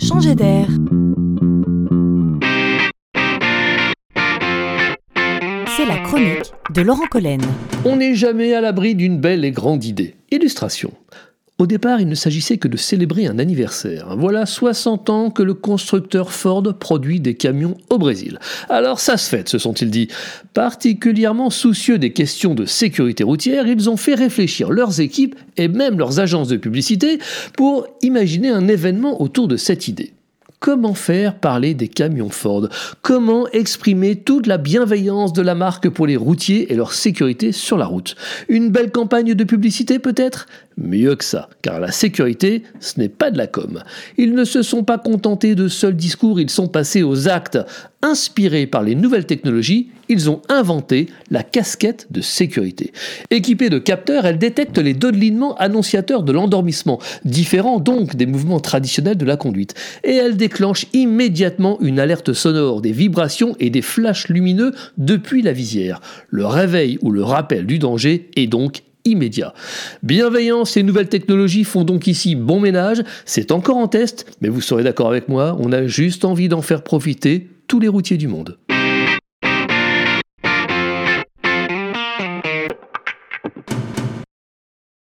changer d'air. C'est la chronique de Laurent Collen. On n'est jamais à l'abri d'une belle et grande idée. Illustration. Au départ, il ne s'agissait que de célébrer un anniversaire. Voilà 60 ans que le constructeur Ford produit des camions au Brésil. Alors ça se fait, se sont-ils dit. Particulièrement soucieux des questions de sécurité routière, ils ont fait réfléchir leurs équipes et même leurs agences de publicité pour imaginer un événement autour de cette idée. Comment faire parler des camions Ford? Comment exprimer toute la bienveillance de la marque pour les routiers et leur sécurité sur la route? Une belle campagne de publicité peut-être? Mieux que ça, car la sécurité, ce n'est pas de la com. Ils ne se sont pas contentés de seuls discours, ils sont passés aux actes. Inspirés par les nouvelles technologies, ils ont inventé la casquette de sécurité. Équipée de capteurs, elle détecte les dodelinements annonciateurs de l'endormissement, différents donc des mouvements traditionnels de la conduite. Et elle déclenche immédiatement une alerte sonore, des vibrations et des flashs lumineux depuis la visière. Le réveil ou le rappel du danger est donc immédiat. Bienveillance et nouvelles technologies font donc ici bon ménage, c'est encore en test, mais vous serez d'accord avec moi, on a juste envie d'en faire profiter tous les routiers du monde.